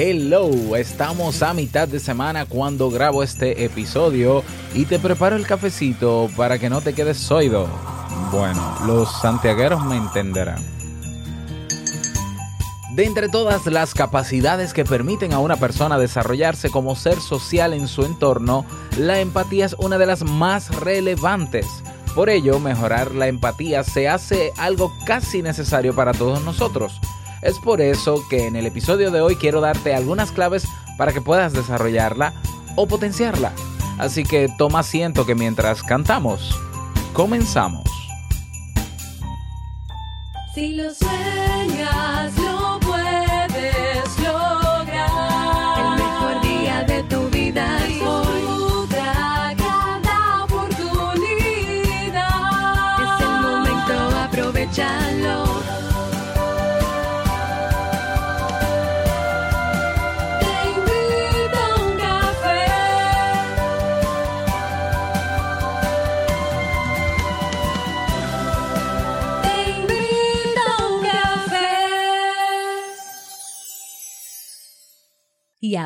Hello, estamos a mitad de semana cuando grabo este episodio y te preparo el cafecito para que no te quedes soido. Bueno, los santiagueros me entenderán. De entre todas las capacidades que permiten a una persona desarrollarse como ser social en su entorno, la empatía es una de las más relevantes. Por ello, mejorar la empatía se hace algo casi necesario para todos nosotros. Es por eso que en el episodio de hoy quiero darte algunas claves para que puedas desarrollarla o potenciarla. Así que toma asiento que mientras cantamos, comenzamos.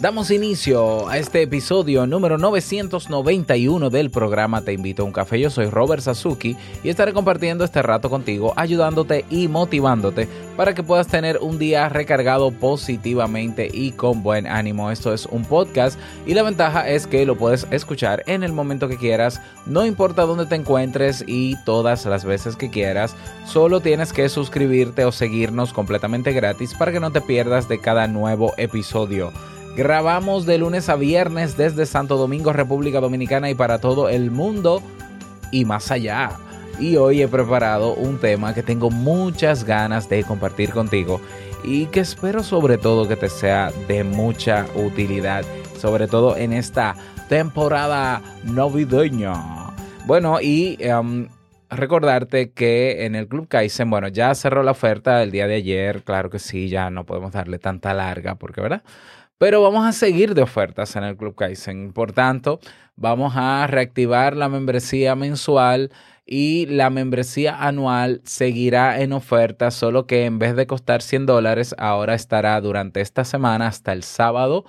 Damos inicio a este episodio número 991 del programa Te invito a un café. Yo soy Robert Sasuki y estaré compartiendo este rato contigo, ayudándote y motivándote para que puedas tener un día recargado positivamente y con buen ánimo. Esto es un podcast y la ventaja es que lo puedes escuchar en el momento que quieras, no importa dónde te encuentres y todas las veces que quieras. Solo tienes que suscribirte o seguirnos completamente gratis para que no te pierdas de cada nuevo episodio. Grabamos de lunes a viernes desde Santo Domingo, República Dominicana y para todo el mundo y más allá. Y hoy he preparado un tema que tengo muchas ganas de compartir contigo y que espero sobre todo que te sea de mucha utilidad, sobre todo en esta temporada navideña. Bueno, y em, recordarte que en el Club Kaizen, bueno, ya cerró la oferta el día de ayer, claro que sí, ya no podemos darle tanta larga, porque, ¿verdad? Pero vamos a seguir de ofertas en el Club Kaizen. Por tanto, vamos a reactivar la membresía mensual y la membresía anual seguirá en oferta, solo que en vez de costar 100 dólares, ahora estará durante esta semana hasta el sábado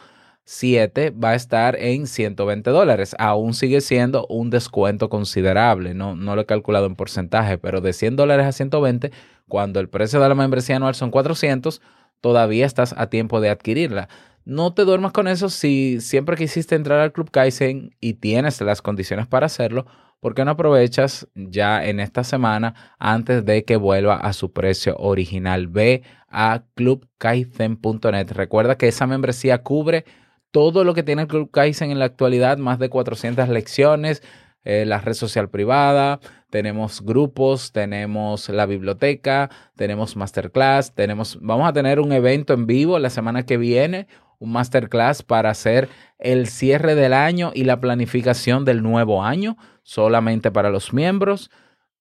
7 va a estar en 120 dólares. Aún sigue siendo un descuento considerable. No, no lo he calculado en porcentaje, pero de 100 dólares a 120, cuando el precio de la membresía anual son 400, todavía estás a tiempo de adquirirla. No te duermas con eso si siempre quisiste entrar al Club Kaizen y tienes las condiciones para hacerlo, ¿por qué no aprovechas ya en esta semana antes de que vuelva a su precio original? Ve a clubkaizen.net. Recuerda que esa membresía cubre todo lo que tiene el Club Kaizen en la actualidad, más de 400 lecciones, eh, la red social privada, tenemos grupos, tenemos la biblioteca, tenemos masterclass, tenemos, vamos a tener un evento en vivo la semana que viene, un masterclass para hacer el cierre del año y la planificación del nuevo año, solamente para los miembros.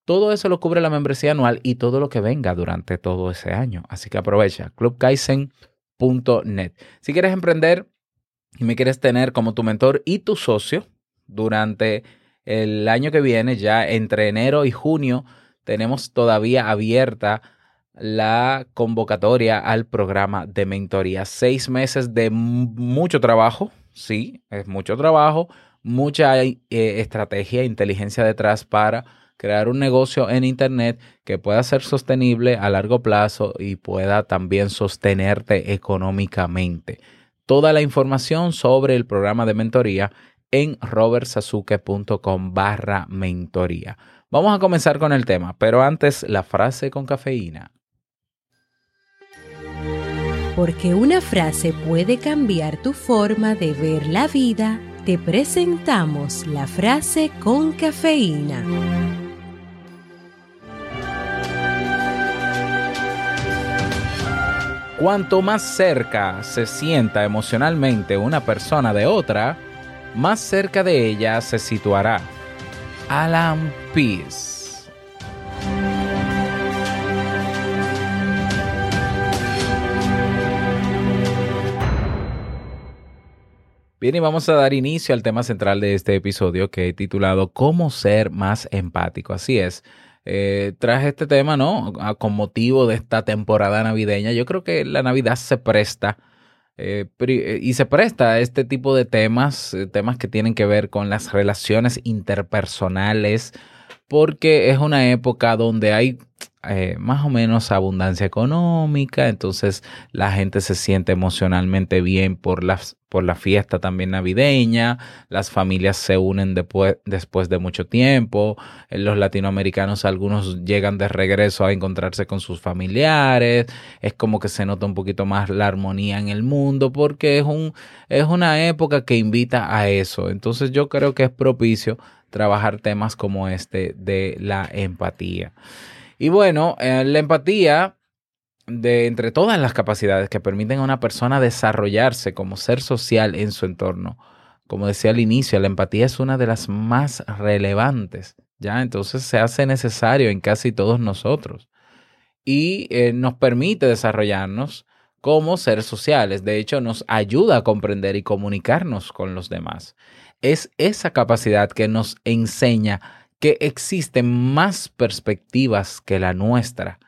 Todo eso lo cubre la membresía anual y todo lo que venga durante todo ese año. Así que aprovecha, clubkaizen.net. Si quieres emprender y me quieres tener como tu mentor y tu socio durante el año que viene, ya entre enero y junio, tenemos todavía abierta la convocatoria al programa de mentoría. Seis meses de mucho trabajo, sí, es mucho trabajo, mucha eh, estrategia inteligencia detrás para crear un negocio en Internet que pueda ser sostenible a largo plazo y pueda también sostenerte económicamente. Toda la información sobre el programa de mentoría en robertsasuke.com barra mentoría. Vamos a comenzar con el tema, pero antes la frase con cafeína. Porque una frase puede cambiar tu forma de ver la vida, te presentamos la frase con cafeína. Cuanto más cerca se sienta emocionalmente una persona de otra, más cerca de ella se situará. Alan Pease. Y vamos a dar inicio al tema central de este episodio que he titulado ¿Cómo ser más empático? Así es. Eh, traje este tema, ¿no? A- con motivo de esta temporada navideña. Yo creo que la Navidad se presta eh, eh, y se presta a este tipo de temas, eh, temas que tienen que ver con las relaciones interpersonales, porque es una época donde hay eh, más o menos abundancia económica, entonces la gente se siente emocionalmente bien por, las, por la fiesta también navideña, las familias se unen después, después de mucho tiempo, eh, los latinoamericanos algunos llegan de regreso a encontrarse con sus familiares, es como que se nota un poquito más la armonía en el mundo porque es, un, es una época que invita a eso, entonces yo creo que es propicio trabajar temas como este de la empatía. Y bueno, eh, la empatía, de entre todas las capacidades que permiten a una persona desarrollarse como ser social en su entorno, como decía al inicio, la empatía es una de las más relevantes, ¿ya? Entonces se hace necesario en casi todos nosotros y eh, nos permite desarrollarnos como seres sociales. De hecho, nos ayuda a comprender y comunicarnos con los demás. Es esa capacidad que nos enseña que existen más perspectivas que la nuestra,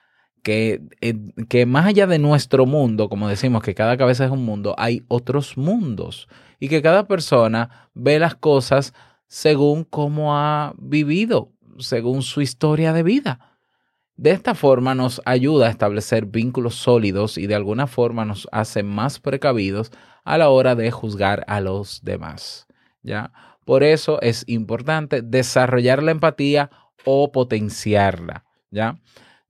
que, eh, que más allá de nuestro mundo, como decimos que cada cabeza es un mundo, hay otros mundos y que cada persona ve las cosas según cómo ha vivido, según su historia de vida. De esta forma nos ayuda a establecer vínculos sólidos y de alguna forma nos hace más precavidos a la hora de juzgar a los demás. ¿Ya? Por eso es importante desarrollar la empatía o potenciarla, ¿ya?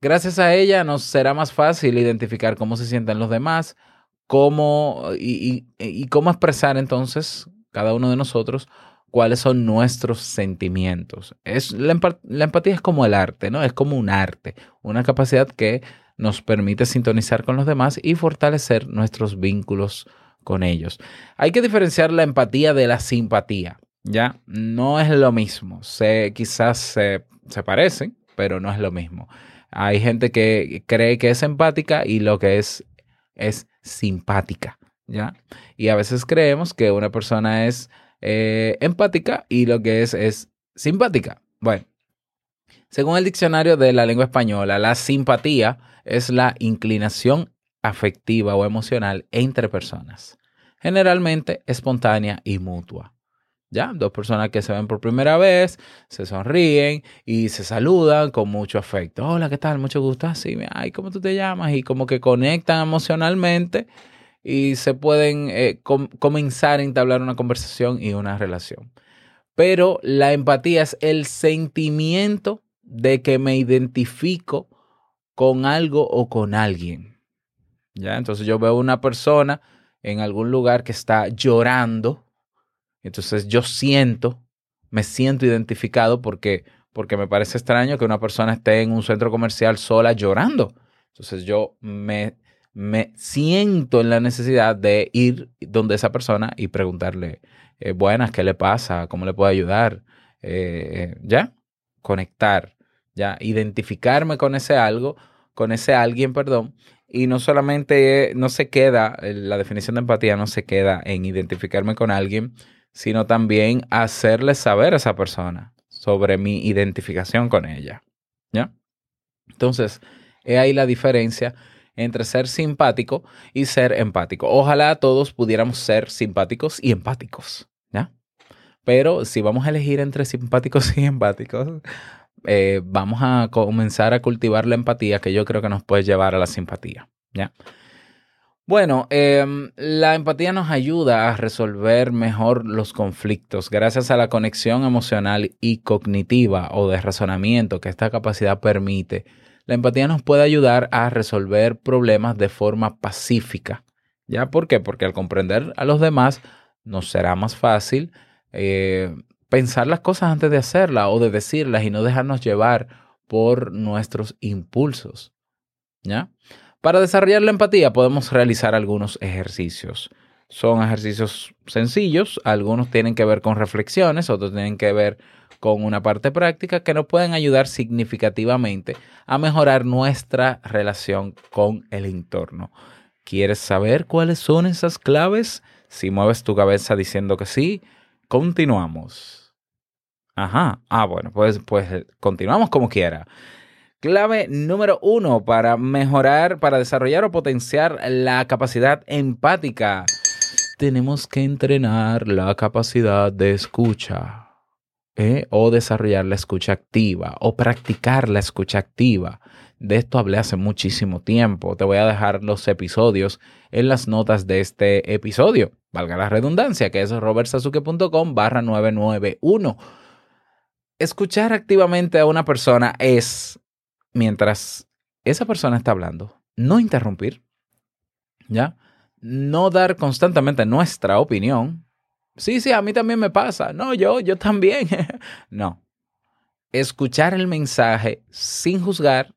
Gracias a ella nos será más fácil identificar cómo se sienten los demás, cómo y, cómo expresar entonces cada uno de nosotros cuáles son nuestros sentimientos. Es, la, la empatía es como el arte, ¿no? Es como un arte, una capacidad que nos permite sintonizar con los demás y fortalecer nuestros vínculos con ellos. Hay que diferenciar la empatía de la simpatía, ¿ya? No es lo mismo. Se, quizás se, se parecen, pero no es lo mismo. Hay gente que cree que es empática y lo que es es simpática, ¿ya? Y a veces creemos que una persona es eh, empática y lo que es es simpática. Bueno, según el diccionario de la lengua española, la simpatía es la inclinación afectiva o emocional entre personas, generalmente espontánea y mutua. ¿Ya? Dos personas que se ven por primera vez, se sonríen y se saludan con mucho afecto. Hola, ¿qué tal? Mucho gusto. Así, ay, ¿cómo tú te llamas? Y como que conectan emocionalmente y se pueden eh, com- comenzar a entablar una conversación y una relación. Pero la empatía es el sentimiento de que me identifico con algo o con alguien. ¿Ya? Entonces yo veo una persona en algún lugar que está llorando. Entonces yo siento, me siento identificado porque, porque me parece extraño que una persona esté en un centro comercial sola llorando. Entonces yo me, me siento en la necesidad de ir donde esa persona y preguntarle, eh, buenas, ¿qué le pasa? ¿Cómo le puedo ayudar? Eh, ¿Ya? Conectar, ¿ya? Identificarme con ese algo, con ese alguien, perdón. Y no solamente, eh, no se queda, eh, la definición de empatía no se queda en identificarme con alguien, sino también hacerle saber a esa persona sobre mi identificación con ella, ¿ya? Entonces, he ahí la diferencia entre ser simpático y ser empático. Ojalá todos pudiéramos ser simpáticos y empáticos, ¿ya? Pero si vamos a elegir entre simpáticos y empáticos, eh, vamos a comenzar a cultivar la empatía que yo creo que nos puede llevar a la simpatía, ¿ya? Bueno, em, la empatía nos ayuda a resolver mejor los conflictos gracias a la conexión emocional y cognitiva o de razonamiento que esta capacidad permite. La empatía nos puede ayudar a resolver problemas de forma pacífica. ¿Ya? ¿Por qué? Porque al comprender a los demás nos será más fácil eh, pensar las cosas antes de hacerlas o de decirlas y no dejarnos llevar por nuestros impulsos. ¿Ya? Para desarrollar la empatía podemos realizar algunos ejercicios. Son ejercicios sencillos, algunos tienen que ver con reflexiones, otros tienen que ver con una parte práctica que nos pueden ayudar significativamente a mejorar nuestra relación con el entorno. ¿Quieres saber cuáles son esas claves? Si mueves tu cabeza diciendo que sí, continuamos. Ajá. Ah, bueno, pues, pues continuamos como quiera. Clave número uno para mejorar, para desarrollar o potenciar la capacidad empática. Tenemos que entrenar la capacidad de escucha. ¿eh? O desarrollar la escucha activa. O practicar la escucha activa. De esto hablé hace muchísimo tiempo. Te voy a dejar los episodios en las notas de este episodio. Valga la redundancia, que es robertsazuke.com barra 991. Escuchar activamente a una persona es mientras esa persona está hablando, no interrumpir, ¿ya? No dar constantemente nuestra opinión. Sí, sí, a mí también me pasa. No, yo, yo también. no. Escuchar el mensaje sin juzgar,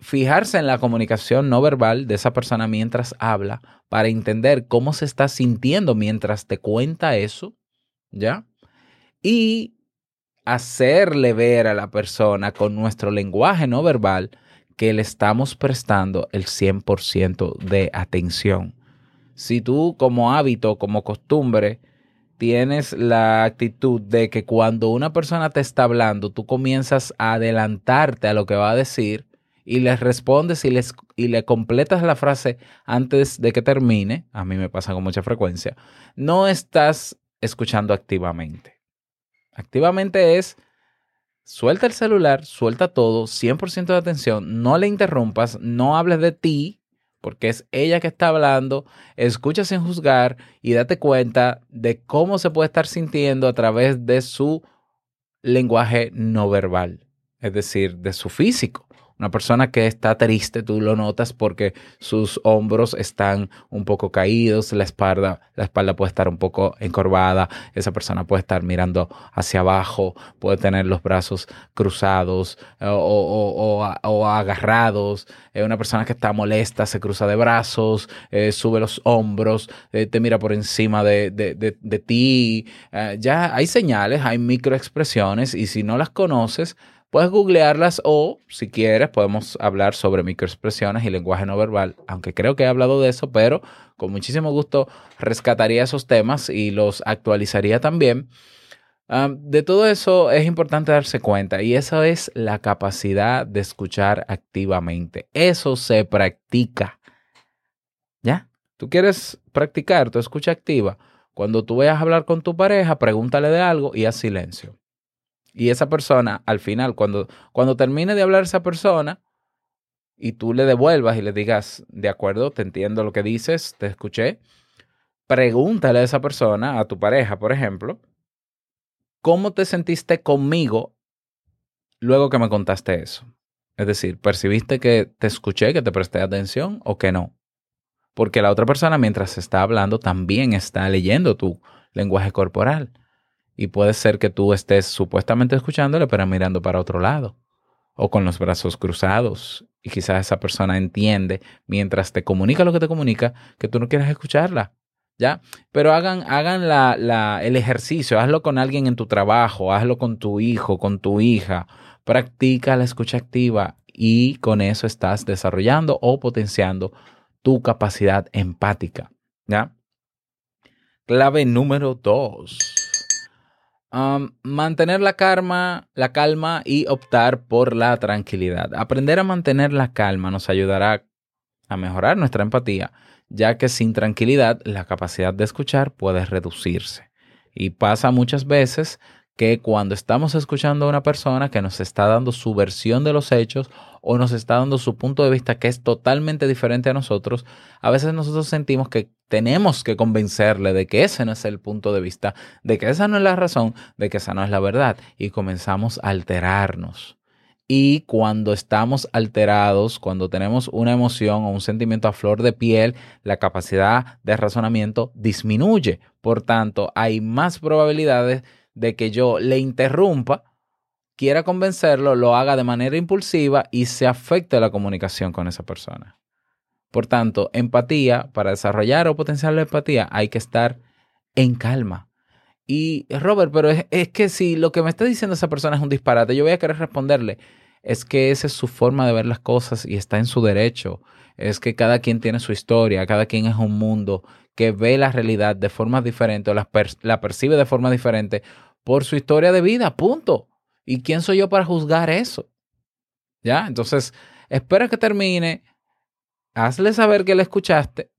fijarse en la comunicación no verbal de esa persona mientras habla para entender cómo se está sintiendo mientras te cuenta eso, ¿ya? Y hacerle ver a la persona con nuestro lenguaje no verbal que le estamos prestando el 100% de atención. Si tú como hábito, como costumbre, tienes la actitud de que cuando una persona te está hablando, tú comienzas a adelantarte a lo que va a decir y le respondes y, les, y le completas la frase antes de que termine, a mí me pasa con mucha frecuencia, no estás escuchando activamente. Activamente es suelta el celular, suelta todo, 100% de atención, no le interrumpas, no hables de ti, porque es ella que está hablando, escucha sin juzgar y date cuenta de cómo se puede estar sintiendo a través de su lenguaje no verbal, es decir, de su físico. Una persona que está triste, tú lo notas porque sus hombros están un poco caídos, la espalda, la espalda puede estar un poco encorvada, esa persona puede estar mirando hacia abajo, puede tener los brazos cruzados eh, o, o- o- o agarrados. Eh, una persona que está molesta se cruza de brazos, eh, sube los hombros, te mira por encima de, de- de- de ti. Ya hay señales, hay microexpresiones y si no las conoces, Puedes googlearlas o, si quieres, podemos hablar sobre microexpresiones y lenguaje no verbal, aunque creo que he hablado de eso, pero con muchísimo gusto rescataría esos temas y los actualizaría también. De todo eso es importante darse cuenta y eso es la capacidad de escuchar activamente. Eso se practica. ¿Ya? ¿Tú quieres practicar tu escucha activa? Cuando tú vayas a hablar con tu pareja, pregúntale de algo y haz silencio. Y esa persona, al final, cuando, cuando termine de hablar esa persona y tú le devuelvas y le digas, de acuerdo, te entiendo lo que dices, te escuché, pregúntale a esa persona, a tu pareja, por ejemplo, ¿cómo te sentiste conmigo luego que me contaste eso? Es decir, ¿percibiste que te escuché, que te presté atención o que no? Porque la otra persona mientras está hablando también está leyendo tu lenguaje corporal. Y puede ser que tú estés supuestamente escuchándole, pero mirando para otro lado. O con los brazos cruzados. Y quizás esa persona entiende, mientras te comunica lo que te comunica, que tú no quieres escucharla. ¿Ya? Pero hagan, hagan la, la, el ejercicio, hazlo con alguien en tu trabajo, hazlo con tu hijo, con tu hija. Practica la escucha activa y con eso estás desarrollando o potenciando tu capacidad empática. ¿Ya? Clave número dos. Um, mantener la calma, la calma y optar por la tranquilidad. Aprender a mantener la calma nos ayudará a mejorar nuestra empatía, ya que sin tranquilidad la capacidad de escuchar puede reducirse. Y pasa muchas veces que cuando estamos escuchando a una persona que nos está dando su versión de los hechos o nos está dando su punto de vista que es totalmente diferente a nosotros, a veces nosotros sentimos que tenemos que convencerle de que ese no es el punto de vista, de que esa no es la razón, de que esa no es la verdad y comenzamos a alterarnos. Y cuando estamos alterados, cuando tenemos una emoción o un sentimiento a flor de piel, la capacidad de razonamiento disminuye. Por tanto, hay más probabilidades de que yo le interrumpa quiera convencerlo, lo haga de manera impulsiva y se afecte la comunicación con esa persona. Por tanto, empatía, para desarrollar o potenciar la empatía, hay que estar en calma. Y Robert, pero es, es que si lo que me está diciendo esa persona es un disparate, yo voy a querer responderle, es que esa es su forma de ver las cosas y está en su derecho. Es que cada quien tiene su historia, cada quien es un mundo que ve la realidad de forma diferente o la, la percibe de forma diferente por su historia de vida, punto. ¿Y quién soy yo para juzgar eso? ¿Ya? Entonces, espera que termine, hazle saber que le escuchaste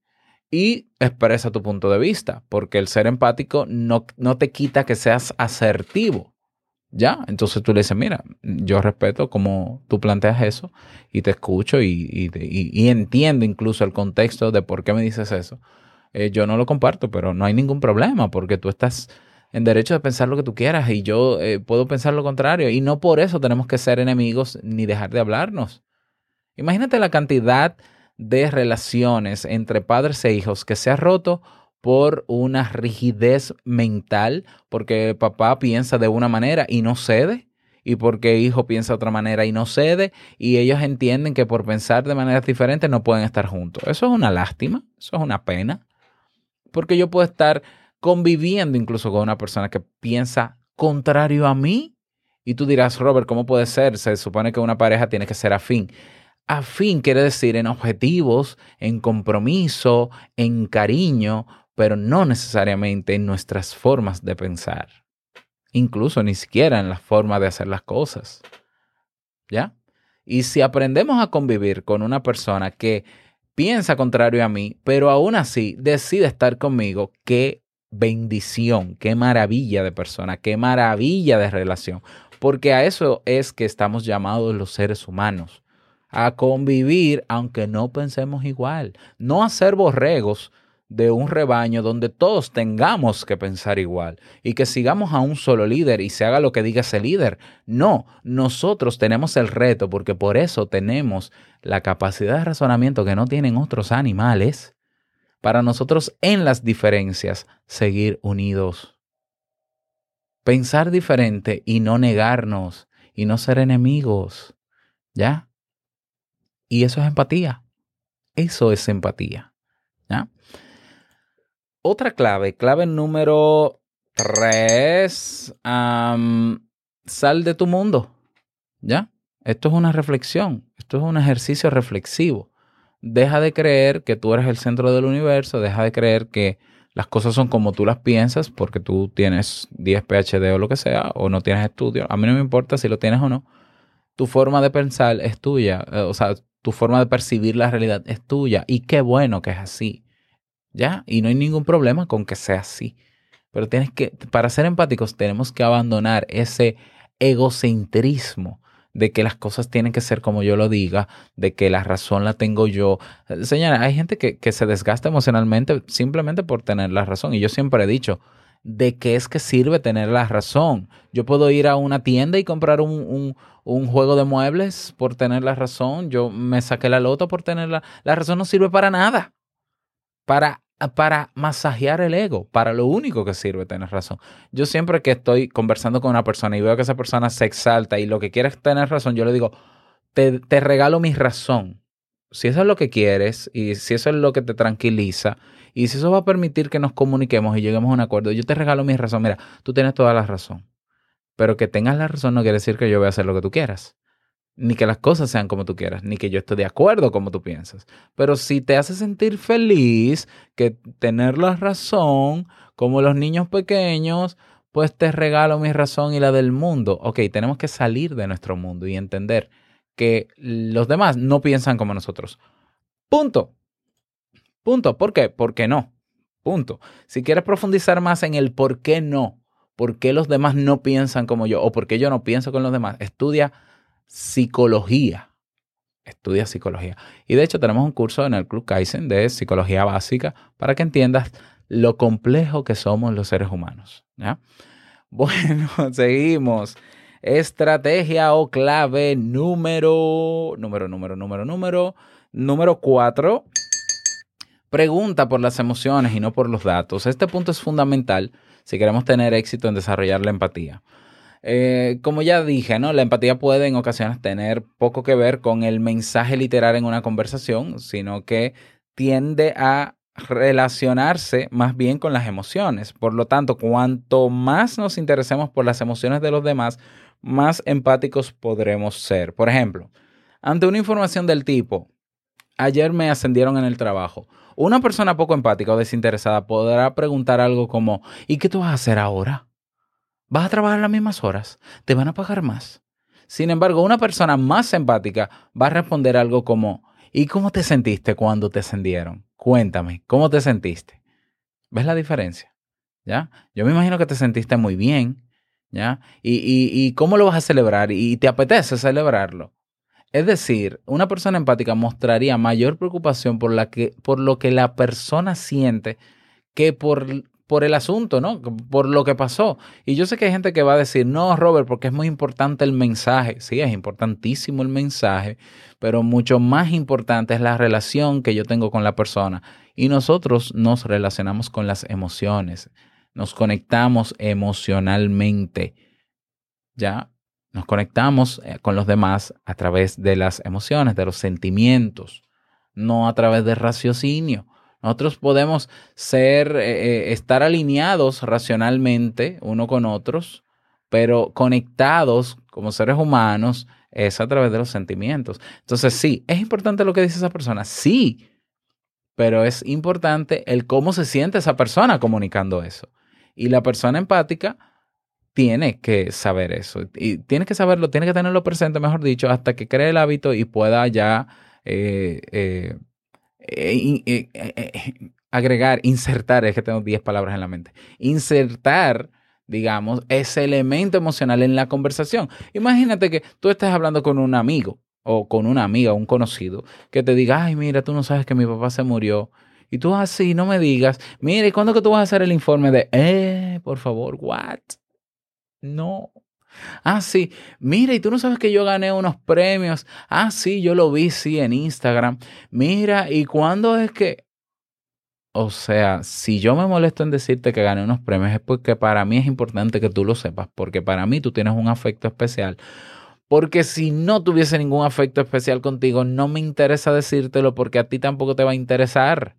y expresa tu punto de vista, porque el ser empático no, no te quita que seas asertivo. ¿Ya? Entonces tú le dices, mira, yo respeto cómo tú planteas eso y te escucho y, y, entiendo incluso el contexto de por qué me dices eso. Eh, yo no lo comparto, pero no hay ningún problema porque tú estás en derecho de pensar lo que tú quieras y yo eh, puedo pensar lo contrario y no por eso tenemos que ser enemigos ni dejar de hablarnos. Imagínate la cantidad de relaciones entre padres e hijos que se ha roto por una rigidez mental, porque papá piensa de una manera y no cede, y porque hijo piensa de otra manera y no cede, y ellos entienden que por pensar de maneras diferentes no pueden estar juntos. Eso es una lástima, eso es una pena, porque yo puedo estar conviviendo incluso con una persona que piensa contrario a mí, y tú dirás, Robert, ¿cómo puede ser? Se supone que una pareja tiene que ser afín. Afín quiere decir en objetivos, en compromiso, en cariño, pero no necesariamente en nuestras formas de pensar. Incluso ni siquiera en la forma de hacer las cosas. ¿Ya? Y si aprendemos a convivir con una persona que piensa contrario a mí, pero aún así decide estar conmigo, qué bendición, qué maravilla de persona, qué maravilla de relación. Porque a eso es que estamos llamados los seres humanos a convivir aunque no pensemos igual, no a ser borregos de un rebaño donde todos tengamos que pensar igual y que sigamos a un solo líder y se haga lo que diga ese líder. No, nosotros tenemos el reto porque por eso tenemos la capacidad de razonamiento que no tienen otros animales para nosotros en las diferencias seguir unidos. Pensar diferente y no negarnos y no ser enemigos. ¿Ya? Y eso es empatía. Eso es empatía. ¿Ya? Otra clave, clave número tres, sal de tu mundo. ¿Ya? Esto es una reflexión, esto es un ejercicio reflexivo. Deja de creer que tú eres el centro del universo, deja de creer que las cosas son como tú las piensas porque tú tienes 10 PhD o lo que sea, o no tienes estudio. A mí no me importa si lo tienes o no. Tu forma de pensar es tuya, eh, o sea, tu forma de percibir la realidad es tuya. Y qué bueno que es así. ¿Ya? Y no hay ningún problema con que sea así. Pero tienes que, para ser empáticos, tenemos que abandonar ese egocentrismo de que las cosas tienen que ser como yo lo diga, de que la razón la tengo yo. Señora, hay gente que, que se desgasta emocionalmente simplemente por tener la razón. Y yo siempre he dicho, ¿de qué es que sirve tener la razón? Yo puedo ir a una tienda y comprar un, un- juego de muebles por tener la razón. Yo me saqué la loto por tener la... La razón no sirve para nada. Para, para masajear el ego. Para lo único que sirve tener razón. Yo siempre que estoy conversando con una persona y veo que esa persona se exalta y lo que quiere es tener razón, yo le digo, te, te regalo mi razón. Si eso es lo que quieres y si eso es lo que te tranquiliza y si eso va a permitir que nos comuniquemos y lleguemos a un acuerdo, yo te regalo mi razón. Mira, tú tienes toda la razón. Pero que tengas la razón no quiere decir que yo voy a hacer lo que tú quieras. Ni que las cosas sean como tú quieras, ni que yo esté de acuerdo como tú piensas. Pero si te hace sentir feliz que tener la razón, como los niños pequeños, pues te regalo mi razón y la del mundo. Ok, tenemos que salir de nuestro mundo y entender que los demás no piensan como nosotros. Punto. Punto. ¿Por qué? Porque no. Punto. Si quieres profundizar más en el por qué no, por qué los demás no piensan como yo o por qué yo no pienso con los demás, estudia psicología. Estudia psicología. Y de hecho tenemos un curso en el Club Kaizen de psicología básica para que entiendas lo complejo que somos los seres humanos. Bueno, seguimos. Estrategia o clave número, número, número, número, número, número cuatro. Pregunta por las emociones y no por los datos. Este punto es fundamental si queremos tener éxito en desarrollar la empatía. Eh, como ya dije, ¿no? La empatía puede en ocasiones tener poco que ver con el mensaje literal en una conversación, sino que tiende a relacionarse más bien con las emociones. Por lo tanto, cuanto más nos interesemos por las emociones de los demás, más empáticos podremos ser. Por ejemplo, ante una información del tipo, ayer me ascendieron en el trabajo. Una persona poco empática o desinteresada podrá preguntar algo como, ¿y qué tú vas a hacer ahora? ¿Vas a trabajar las mismas horas? ¿Te van a pagar más? Sin embargo, una persona más empática va a responder algo como, ¿y cómo te sentiste cuando te ascendieron? Cuéntame, ¿cómo te sentiste? ¿Ves la diferencia? ¿Ya? Yo me imagino que te sentiste muy bien, ¿ya? ¿Y, y, y cómo lo vas a celebrar? ¿Y te apetece celebrarlo? Es decir, una persona empática mostraría mayor preocupación por, la que, por lo que la persona siente que por, por el asunto, ¿no? Por lo que pasó. Y yo sé que hay gente que va a decir, no, Robert, porque es muy importante el mensaje. Sí, es importantísimo el mensaje, pero mucho más importante es la relación que yo tengo con la persona. Y nosotros nos relacionamos con las emociones, nos conectamos emocionalmente. ¿Ya? Nos conectamos eh, con los demás a través de las emociones, de los sentimientos, no a través del raciocinio. Nosotros podemos ser, eh, eh, estar alineados racionalmente uno con otros, pero conectados como seres humanos es a través de los sentimientos. Entonces, sí, es importante lo que dice esa persona, sí, pero es importante el cómo se siente esa persona comunicando eso. Y la persona empática tiene que saber eso. Y tiene que saberlo, tiene que tenerlo presente, mejor dicho, hasta que cree el hábito y pueda ya eh, eh, eh, eh, eh, agregar, insertar, es que tengo 10 palabras en la mente, insertar, digamos, ese elemento emocional en la conversación. Imagínate que tú estés hablando con un amigo o con una amiga, un conocido, que te diga, ay, mira, tú no sabes que mi papá se murió. Y tú así, no me digas, mira, ¿y cuándo que tú vas a hacer el informe de, eh, por favor, what? No. Ah, sí. Mira, y tú no sabes que yo gané unos premios. Ah, sí, yo lo vi, sí, en Instagram. Mira, ¿y cuándo es que... O sea, si yo me molesto en decirte que gané unos premios es porque para mí es importante que tú lo sepas, porque para mí tú tienes un afecto especial. Porque si no tuviese ningún afecto especial contigo, no me interesa decírtelo porque a ti tampoco te va a interesar.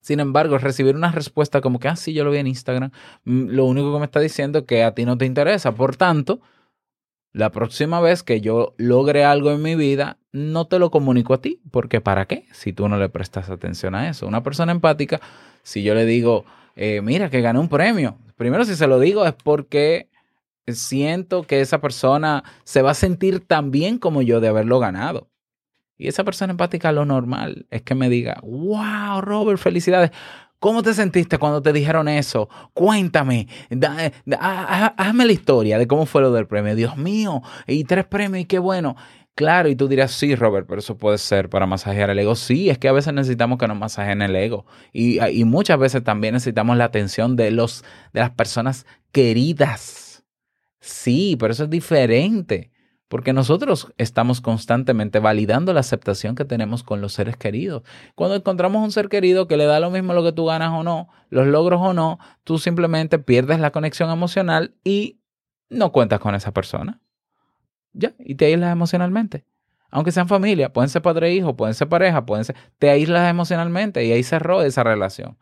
Sin embargo, recibir una respuesta como que, ah, sí, yo lo vi en Instagram, mm, lo único que me está diciendo es que a ti no te interesa. Por tanto, la próxima vez que yo logre algo en mi vida, no te lo comunico a ti, porque ¿para qué? Si tú no le prestas atención a eso. Una persona empática, si yo le digo, eh, mira, que gané un premio, primero si se lo digo es porque siento que esa persona se va a sentir tan bien como yo de haberlo ganado. Y esa persona empática, lo normal es que me diga, wow, Robert, felicidades. ¿Cómo te sentiste cuando te dijeron eso? Cuéntame, da- da- ha- ha- hazme la historia de cómo fue lo del premio. Dios mío, y tres premios, y qué bueno. Claro, y tú dirás, sí, Robert, pero eso puede ser para masajear el ego. Sí, es que a veces necesitamos que nos masajeen el ego. Y, muchas veces también necesitamos la atención de, de las personas queridas. Sí, pero eso es diferente. Porque nosotros estamos constantemente validando la aceptación que tenemos con los seres queridos. Cuando encontramos un ser querido que le da lo mismo lo que tú ganas o no, los logros o no, tú simplemente pierdes la conexión emocional y no cuentas con esa persona. Ya, y te aíslas emocionalmente. Aunque sean familia, pueden ser padre e hijo, pueden ser pareja, pueden ser... Te aíslas emocionalmente y ahí cerró esa relación.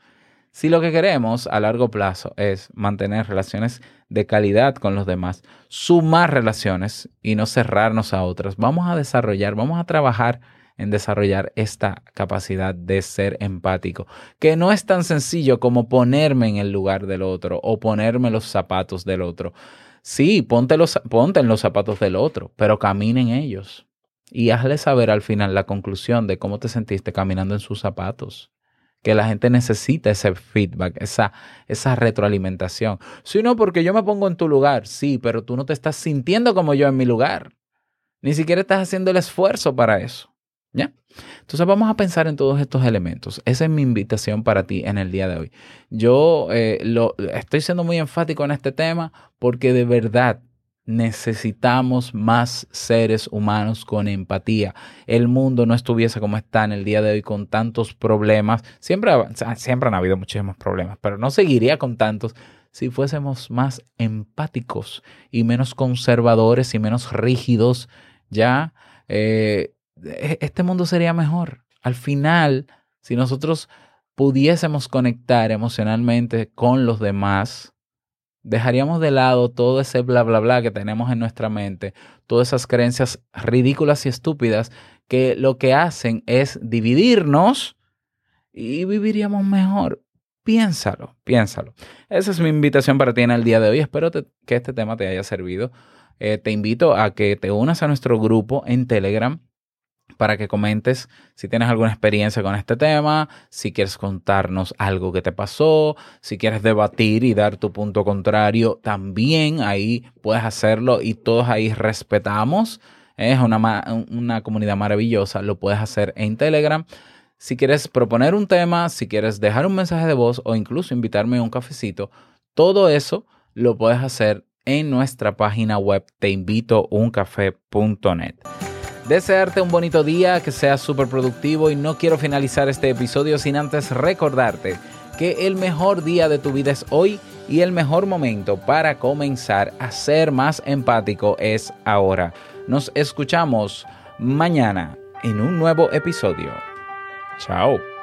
Si lo que queremos a largo plazo es mantener relaciones de calidad con los demás, sumar relaciones y no cerrarnos a otras, vamos a desarrollar, vamos a trabajar en desarrollar esta capacidad de ser empático, que no es tan sencillo como ponerme en el lugar del otro o ponerme los zapatos del otro. Sí, ponte, los, ponte en los zapatos del otro, pero camina en ellos y hazle saber al final la conclusión de cómo te sentiste caminando en sus zapatos que la gente necesita ese feedback, esa, esa retroalimentación. Si no, porque yo me pongo en tu lugar, sí, pero tú no te estás sintiendo como yo en mi lugar. Ni siquiera estás haciendo el esfuerzo para eso. ¿Ya? Entonces vamos a pensar en todos estos elementos. Esa es mi invitación para ti en el día de hoy. Yo eh, lo, estoy siendo muy enfático en este tema porque de verdad necesitamos más seres humanos con empatía. El mundo no estuviese como está en el día de hoy con tantos problemas. Siempre, siempre han habido muchísimos problemas, pero no seguiría con tantos si fuésemos más empáticos y menos conservadores y menos rígidos, ya eh, e- este mundo sería mejor. Al final, si nosotros pudiésemos conectar emocionalmente con los demás, dejaríamos de lado todo ese bla, bla, bla que tenemos en nuestra mente, todas esas creencias ridículas y estúpidas que lo que hacen es dividirnos y viviríamos mejor. Piénsalo, piénsalo. Esa es mi invitación para ti en el día de hoy. Espero que este tema te haya servido. Eh, te invito a que te unas a nuestro grupo en Telegram para que comentes si tienes alguna experiencia con este tema, si quieres contarnos algo que te pasó, si quieres debatir y dar tu punto contrario, también ahí puedes hacerlo y todos ahí respetamos. Es una, una comunidad maravillosa, lo puedes hacer en Telegram. Si quieres proponer un tema, si quieres dejar un mensaje de voz o incluso invitarme a un cafecito, todo eso lo puedes hacer en nuestra página web teinvitouncafé.net. Desearte un bonito día, que sea súper productivo y no quiero finalizar este episodio sin antes recordarte que el mejor día de tu vida es hoy y el mejor momento para comenzar a ser más empático es ahora. Nos escuchamos mañana en un nuevo episodio. Chao.